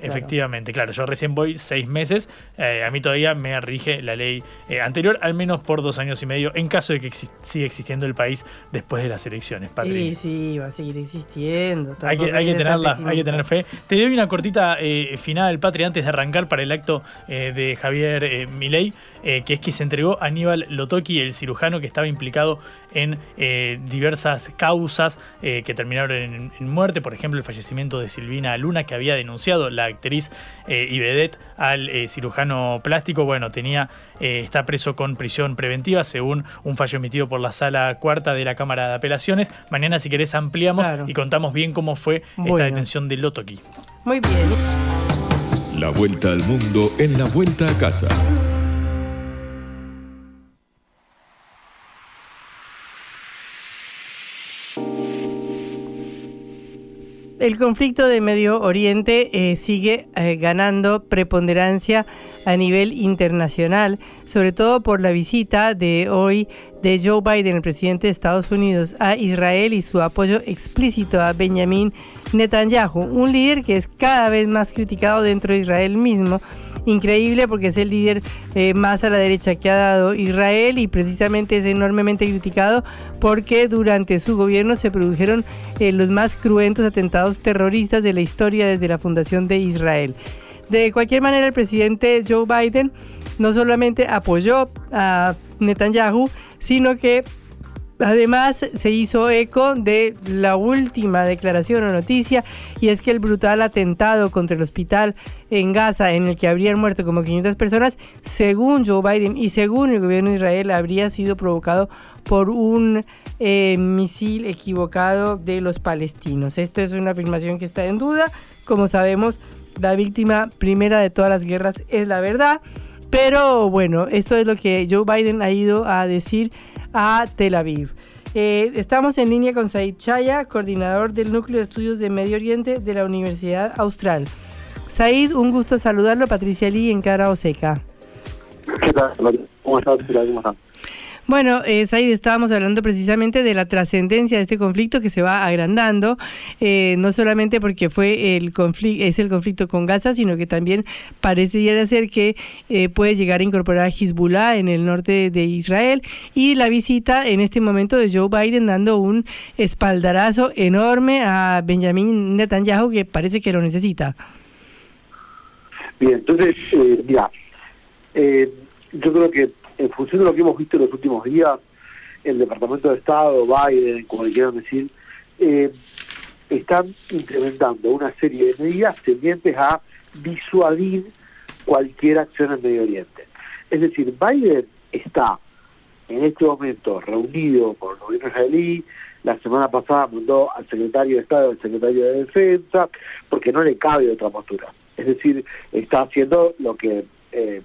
Efectivamente, claro, yo recién voy seis meses, a mí todavía me rige la ley anterior, al menos por dos años y medio, en caso de que siga existiendo el país después de las elecciones, Sí, sí, va a seguir existiendo. Hay que, hay, que hay que tener fe. Te doy una cortita eh, final, Patri, antes de arrancar para el acto eh, de Javier eh, Milei, que es que se entregó a Aníbal Lotoki, el cirujano que estaba implicado en diversas causas que terminaron en, muerte, por ejemplo, el fallecimiento de Silvina Luna, que había denunciado la actriz y al cirujano plástico. Bueno, tenía, está preso con prisión preventiva, según un fallo emitido por la sala cuarta de la Cámara de Apelaciones. Mañana, si querés, ampliamos y contamos bien cómo fue esta detención de Lotoki. Muy bien. La vuelta al mundo en la vuelta a casa. El conflicto de Medio Oriente eh, sigue eh, ganando preponderancia a nivel internacional, sobre todo por la visita de hoy de Joe Biden, el presidente de Estados Unidos, a Israel y su apoyo explícito a Benjamin Netanyahu, un líder que es cada vez más criticado dentro de Israel mismo. Increíble porque es el líder eh, más a la derecha que ha dado Israel y precisamente es enormemente criticado porque durante su gobierno se produjeron eh, los más cruentos atentados terroristas de la historia desde la fundación de Israel. De cualquier manera, el presidente Joe Biden no solamente apoyó a Netanyahu, sino que Además, se hizo eco de la última declaración o noticia, y es que el brutal atentado contra el hospital en Gaza, en el que habrían muerto como 500 personas, según Joe Biden y según el gobierno de Israel, habría sido provocado por un eh, misil equivocado de los palestinos. Esto es una afirmación que está en duda. Como sabemos, la víctima primera de todas las guerras es la verdad. Pero bueno, esto es lo que Joe Biden ha ido a decir a Tel Aviv. Eh, estamos en línea con Said Chaya, coordinador del Núcleo de Estudios de Medio Oriente de la Universidad Austral. Said, un gusto saludarlo. Patricia Lee en Cara Oseca. ¿Qué tal? ¿Cómo? ¿Cómo? Bueno, eh, Said, estábamos hablando precisamente de la trascendencia de este conflicto que se va agrandando, eh, no solamente porque fue el conflicto, es el conflicto con Gaza, sino que también parece ser que eh, puede llegar a incorporar a Hezbollah en el norte de Israel y la visita en este momento de Joe Biden dando un espaldarazo enorme a Benjamin Netanyahu que parece que lo necesita. Bien, entonces, eh, mira, eh, yo creo que en función de lo que hemos visto en los últimos días, el Departamento de Estado, Biden, como le quieran decir, eh, están implementando una serie de medidas tendientes a disuadir cualquier acción en Medio Oriente. Es decir, Biden está en este momento reunido con el gobierno israelí, la semana pasada mandó al secretario de Estado al secretario de Defensa, porque no le cabe otra postura. Es decir, está haciendo lo que eh,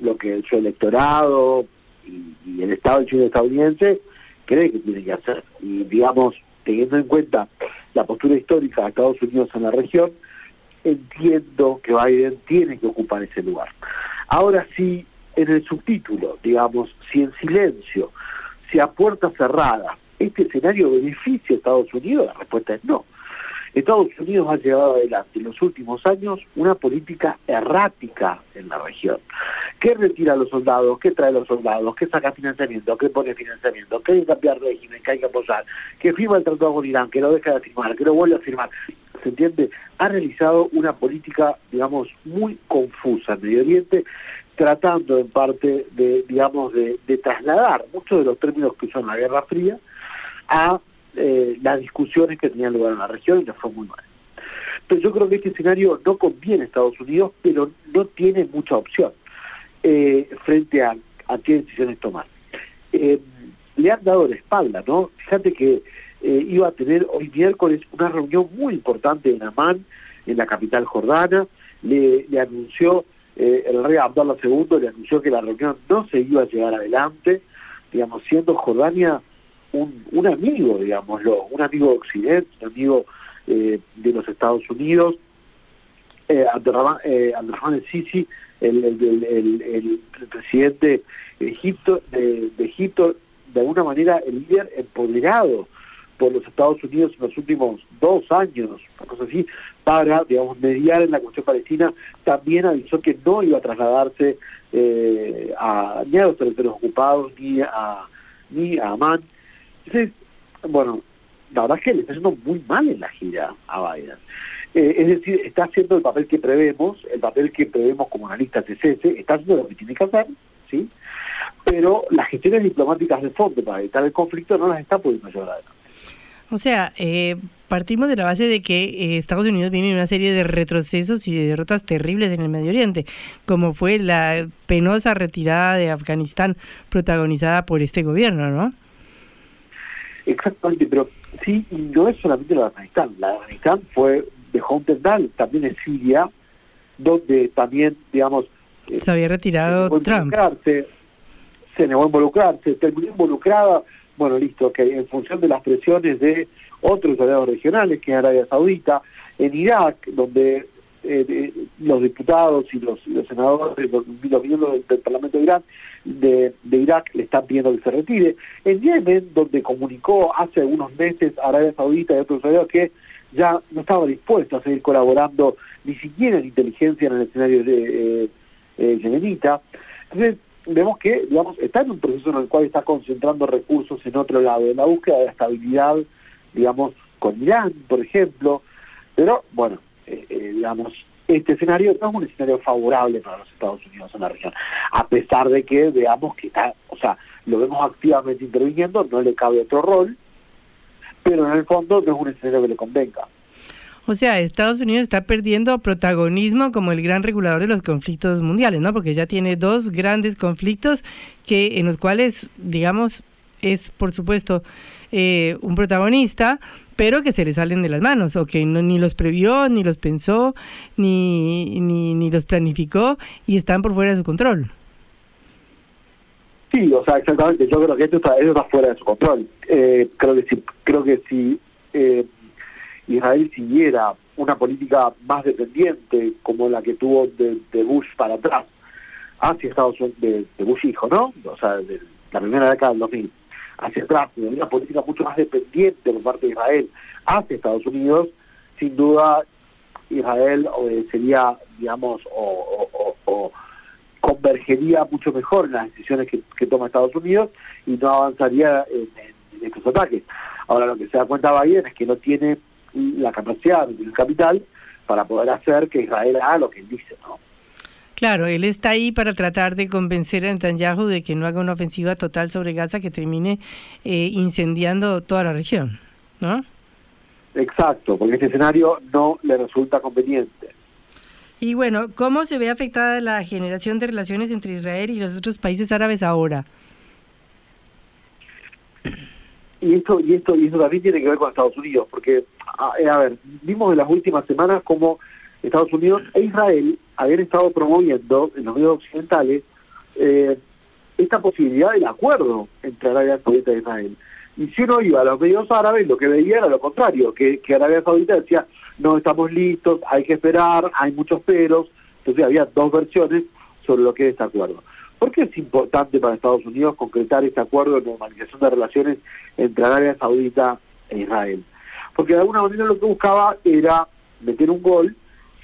lo que su electorado y, el Estado estadounidense cree que tiene que hacer. Y digamos, teniendo en cuenta la postura histórica de Estados Unidos en la región, entiendo que Biden tiene que ocupar ese lugar. Ahora sí, en el subtítulo, digamos, si en silencio, si a puerta cerrada, este escenario beneficia a Estados Unidos, la respuesta es no. Estados Unidos ha llevado adelante en los últimos años una política errática en la región. ¿Qué retira a los soldados? ¿Qué trae a los soldados? ¿Qué saca financiamiento? ¿Qué pone financiamiento? ¿Qué hay que cambiar régimen? ¿Qué hay que apoyar? ¿Qué firma el tratado con Irán? ¿Que lo deja de firmar? ¿Que lo vuelve a firmar? ¿Se entiende? Ha realizado una política, digamos, muy confusa en Medio Oriente, tratando en parte de, digamos, de, de trasladar muchos de los términos que son la Guerra Fría a eh, las discusiones que tenían lugar en la región y le fue muy mal. Entonces yo creo que este escenario no conviene a Estados Unidos, pero no tiene mucha opción eh, frente a, qué decisiones tomar. Eh, le han dado la espalda, ¿no? Fíjate que iba a tener hoy miércoles una reunión muy importante en Amán, en la capital jordana, le, anunció, el rey Abdallah II le anunció que la reunión no se iba a llevar adelante, digamos, siendo Jordania un, amigo, digámoslo, un amigo de Occidente, un amigo eh, de los Estados Unidos. Eh, eh, Sisi, el, presidente de Egipto, de, Egipto, de alguna manera el líder empoderado por los Estados Unidos en los últimos dos años, cosas así, para, digamos, mediar en la cuestión palestina, también avisó que no iba a trasladarse eh, a, ni a los territorios ocupados, ni a, ni a Amán, entonces, bueno, la verdad es que le está haciendo muy mal en la gira a Biden. Eh, es decir, está haciendo el papel que prevemos, el papel que prevemos como analista CCS, está haciendo lo que tiene que hacer, ¿sí? Pero las gestiones diplomáticas de fondo para evitar el conflicto no las está pudiendo llevar adelante. O sea, eh, partimos de la base de que eh, Estados Unidos viene en una serie de retrocesos y de derrotas terribles en el Medio Oriente, como fue la penosa retirada de Afganistán protagonizada por este gobierno, ¿no? Exactamente, pero sí, y no es solamente la de Afganistán. La de Afganistán fue, dejó un tendal también en Siria, donde también, digamos... Eh, se había retirado Trump. Se negó a involucrarse, terminó involucrada, bueno, listo, que en función de las presiones de otros aliados regionales, que es Arabia Saudita, en Irak, donde eh, los diputados y los, senadores, los, miembros del, Parlamento de Irán, de, Irak le están pidiendo que se retire. En Yemen, donde comunicó hace algunos meses a Arabia Saudita y otros aliados que ya no estaba dispuesto a seguir colaborando ni siquiera en inteligencia en el escenario de, eh, eh, yemenita. Entonces, vemos que, digamos, está en un proceso en el cual está concentrando recursos en otro lado, en la búsqueda de estabilidad, digamos, con Irán, por ejemplo, pero bueno, eh, eh, digamos, este escenario no es un escenario favorable para los Estados Unidos en la región, a pesar de que veamos que está, o sea, lo vemos activamente interviniendo, no le cabe otro rol, pero en el fondo no es un escenario que le convenga. O sea, Estados Unidos está perdiendo protagonismo como el gran regulador de los conflictos mundiales, ¿no? Porque ya tiene dos grandes conflictos que en los cuales, digamos, es por supuesto eh, un protagonista, pero que se le salen de las manos, o que no, ni los previó, ni los pensó, ni, ni, los planificó y están por fuera de su control. Sí, o sea, exactamente. Yo creo que esto está, está fuera de su control. Eh, creo que si, creo que si eh, Israel siguiera una política más dependiente como la que tuvo de, Bush para atrás hacia Estados Unidos, de, Bush hijo, ¿no? O sea, de la primera década del 2000 hacia atrás, una política mucho más dependiente por parte de Israel hacia Estados Unidos, sin duda Israel eh, sería, digamos, o, convergería mucho mejor en las decisiones que, toma Estados Unidos y no avanzaría en, estos ataques. Ahora lo que se da cuenta Biden es que no tiene la capacidad, ni el capital para poder hacer que Israel haga lo que él dice, ¿no? Claro, él está ahí para tratar de convencer a Netanyahu de que no haga una ofensiva total sobre Gaza que termine eh, incendiando toda la región, ¿no? Exacto, porque este escenario no le resulta conveniente. Y bueno, ¿cómo se ve afectada la generación de relaciones entre Israel y los otros países árabes ahora? y esto y esto y esto también tiene que ver con Estados Unidos, porque a, a ver, vimos en las últimas semanas como Estados Unidos e Israel habían estado promoviendo en los medios occidentales eh, esta posibilidad del acuerdo entre Arabia Saudita e Israel. Y si uno iba a los medios árabes, lo que veía era lo contrario, que, que Arabia Saudita decía, no estamos listos, hay que esperar, hay muchos peros. Entonces había dos versiones sobre lo que es este acuerdo. ¿Por qué es importante para Estados Unidos concretar este acuerdo de normalización de relaciones entre Arabia Saudita e Israel? Porque de alguna manera lo que buscaba era meter un gol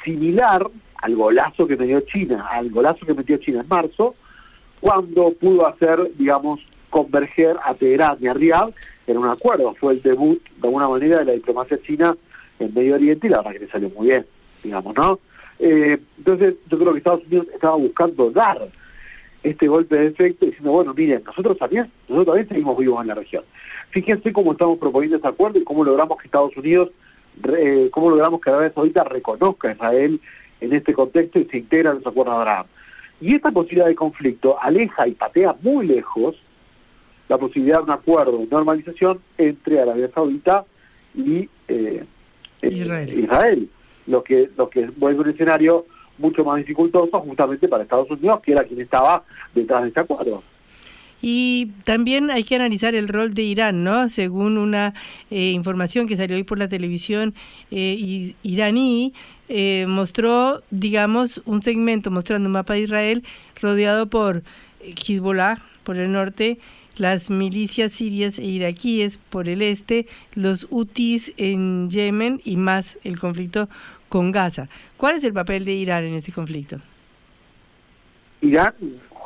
similar al golazo que metió China, al golazo que metió China en marzo, cuando pudo hacer, digamos, converger a Teherán y a Riyadh en un acuerdo. Fue el debut, de alguna manera, de la diplomacia china en Medio Oriente y la verdad que le salió muy bien, digamos, ¿no? Eh, entonces, yo creo que Estados Unidos estaba buscando dar este golpe de efecto diciendo, bueno, miren, nosotros también, nosotros también seguimos vivos en la región. Fíjense cómo estamos proponiendo este acuerdo y cómo logramos que Estados Unidos, eh, cómo logramos que Arabia Saudita reconozca a Israel en este contexto y se integra en los acuerdos de Abraham. Y esta posibilidad de conflicto aleja y patea muy lejos la posibilidad de un acuerdo de normalización entre Arabia Saudita y eh, Israel. Israel, lo que lo que vuelve un escenario mucho más dificultoso justamente para Estados Unidos, que era quien estaba detrás de este acuerdo. Y también hay que analizar el rol de Irán, ¿no? Según una eh, información que salió hoy por la televisión eh, iraní, eh, mostró, digamos, un segmento mostrando un mapa de Israel rodeado por Hezbollah por el norte, las milicias sirias e iraquíes por el este, los hutis en Yemen y más el conflicto con Gaza. ¿Cuál es el papel de Irán en este conflicto? Irán,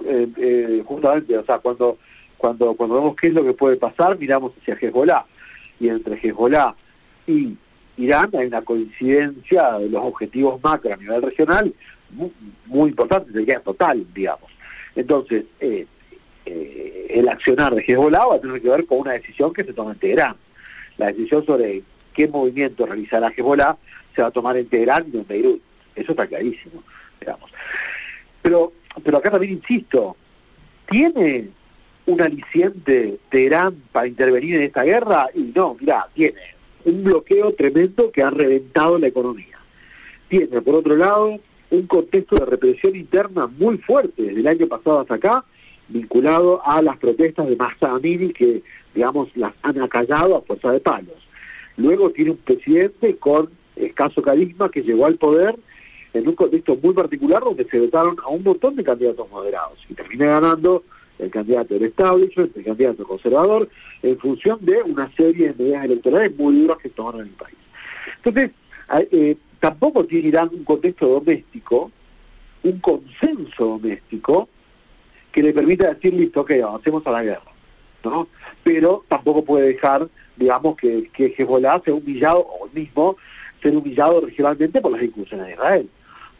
eh, eh, justamente, o sea, cuando, cuando, cuando vemos qué es lo que puede pasar, miramos hacia Hezbollah. Y entre Hezbollah y Irán hay una coincidencia de los objetivos macro a nivel regional muy, muy importante, sería total, digamos. Entonces, eh, eh, el accionar de Hezbollah va a tener que ver con una decisión que se toma en Teherán. La decisión sobre qué movimiento realizará Hezbollah se va a tomar en Teherán y en Beirut. Eso está clarísimo, digamos. Pero, pero acá también insisto, ¿tiene un aliciente Teherán para intervenir en esta guerra? Y no, mira, tiene un bloqueo tremendo que ha reventado la economía. Tiene, por otro lado, un contexto de represión interna muy fuerte desde el año pasado hasta acá, vinculado a las protestas de Massa Amini que, digamos, las han acallado a fuerza de palos. Luego tiene un presidente con escaso carisma que llegó al poder en un contexto muy particular donde se votaron a un montón de candidatos moderados y termina ganando el candidato del establishment, el candidato conservador, en función de una serie de medidas electorales muy duras que tomaron en el país. Entonces, eh, tampoco tiene Irán un contexto doméstico, un consenso doméstico, que le permita decir, listo, ok, avancemos a la guerra. ¿no? Pero tampoco puede dejar, digamos, que, que Hezbollah sea humillado, o mismo, ser humillado regionalmente por las incursiones de Israel.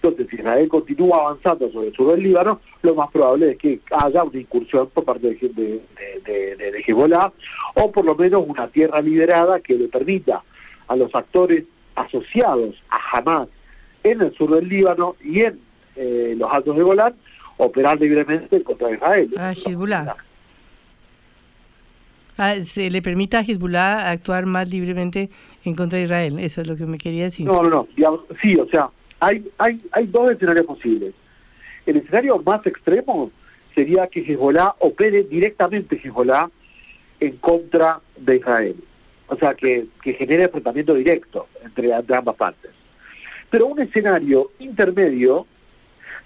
Entonces, si Israel continúa avanzando sobre el sur del Líbano, lo más probable es que haya una incursión por parte de, de, de, de Hezbollah, o por lo menos una tierra liberada que le permita a los actores asociados a Hamas en el sur del Líbano y en eh, los altos de Golán operar libremente contra Israel. A Hezbollah. Ah, se le permita a Hezbollah actuar más libremente en contra de Israel, eso es lo que me quería decir. No, no, no, sí, o sea, hay, hay, hay dos escenarios posibles. El escenario más extremo sería que Hezbollah opere directamente Hezbollah en contra de Israel. O sea, que, genere enfrentamiento directo entre, entre ambas partes. Pero un escenario intermedio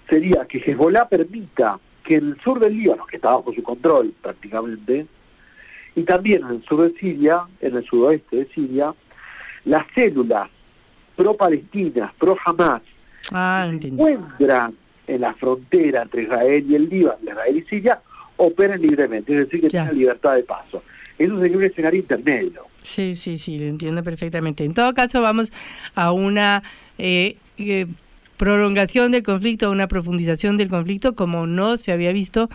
sería que Hezbollah permita que en el sur del Líbano, que está bajo su control prácticamente, y también en el sur de Siria, en el sudoeste de Siria, las células pro-palestinas, pro-Hamas, ah, se encuentran en la frontera entre Israel y el Líbano, Israel y Siria, operen libremente, es decir, que tengan libertad de paso. Eso sería un escenario intermedio. Sí, sí, sí, lo entiendo perfectamente. En todo caso, vamos a una eh, eh, prolongación del conflicto, a una profundización del conflicto, como no se había visto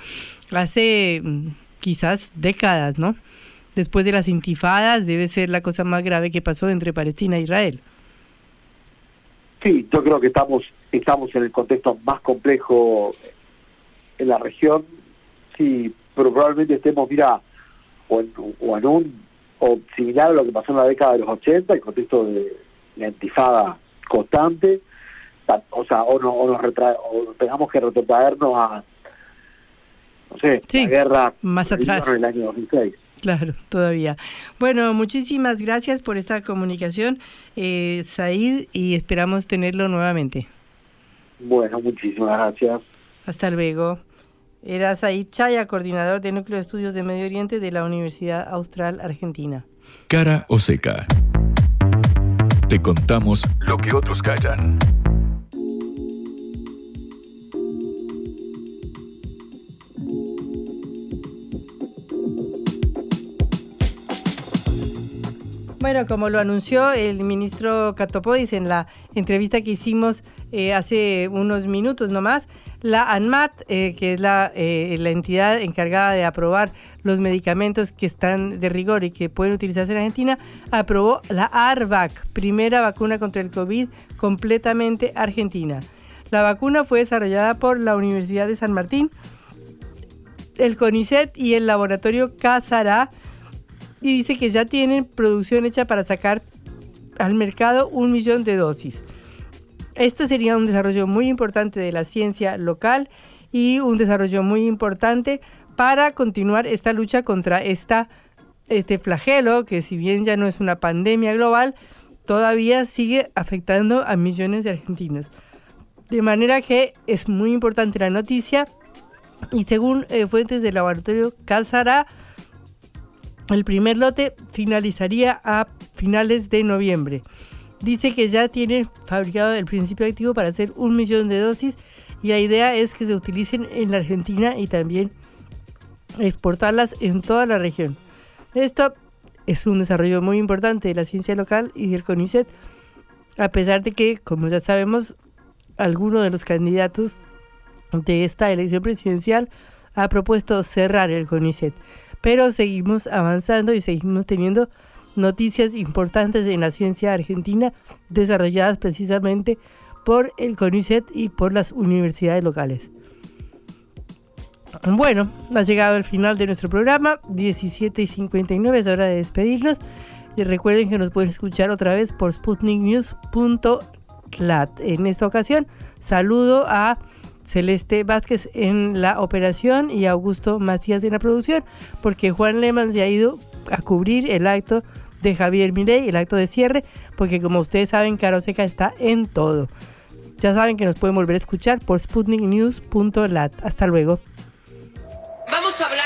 hace mm, quizás décadas, ¿no? Después de las intifadas, debe ser la cosa más grave que pasó entre Palestina e Israel. Sí, yo creo que estamos, estamos en el contexto más complejo en la región. Sí, pero probablemente estemos, mira, o en, o en un o similar a lo que pasó en la década de los 80, el contexto de la intifada constante, o sea, o, no, o nos retra o tengamos que retrotraernos a, no sé, la guerra más atrás. en el año 2006. Claro, todavía. Bueno, muchísimas gracias por esta comunicación, eh, Said, y esperamos tenerlo nuevamente. Bueno, muchísimas gracias. Hasta luego. Era Said Chaya, coordinador de Núcleo de Estudios de Medio Oriente de la Universidad Austral Argentina. Cara o seca. Te contamos lo que otros callan. Bueno, como lo anunció el ministro Catopodis en la entrevista que hicimos eh, hace unos minutos nomás, la ANMAT, eh, que es la, eh, la, entidad encargada de aprobar los medicamentos que están de rigor y que pueden utilizarse en Argentina, aprobó la ARVAC, primera vacuna contra el COVID completamente argentina. La vacuna fue desarrollada por la Universidad de San Martín, el CONICET y el laboratorio Casará y dice que ya tienen producción hecha para sacar al mercado un millón de dosis. Esto sería un desarrollo muy importante de la ciencia local y un desarrollo muy importante para continuar esta lucha contra esta, este flagelo que si bien ya no es una pandemia global, todavía sigue afectando a millones de argentinos. De manera que es muy importante la noticia y según eh, fuentes del laboratorio Calzara, el primer lote finalizaría a finales de noviembre. Dice que ya tiene fabricado el principio activo para hacer un millón de dosis y la idea es que se utilicen en la Argentina y también exportarlas en toda la región. Esto es un desarrollo muy importante de la ciencia local y del CONICET, a pesar de que, como ya sabemos, alguno de los candidatos de esta elección presidencial ha propuesto cerrar el CONICET pero seguimos avanzando y seguimos teniendo noticias importantes en la ciencia argentina desarrolladas precisamente por el CONICET y por las universidades locales. Bueno, ha llegado el final de nuestro programa, 17 y 59, es hora de despedirnos. Recuerden que nos pueden escuchar otra vez por sputniknews.lat. En esta ocasión, saludo a Celeste Vázquez en la operación y Augusto Macías en la producción, porque Juan Lehmann se ha ido a cubrir el acto de Javier Milei, el acto de cierre, porque como ustedes saben, Caro Seca está en todo. Ya saben que nos pueden volver a escuchar por sputniknews.lat. Hasta luego. Vamos a hablar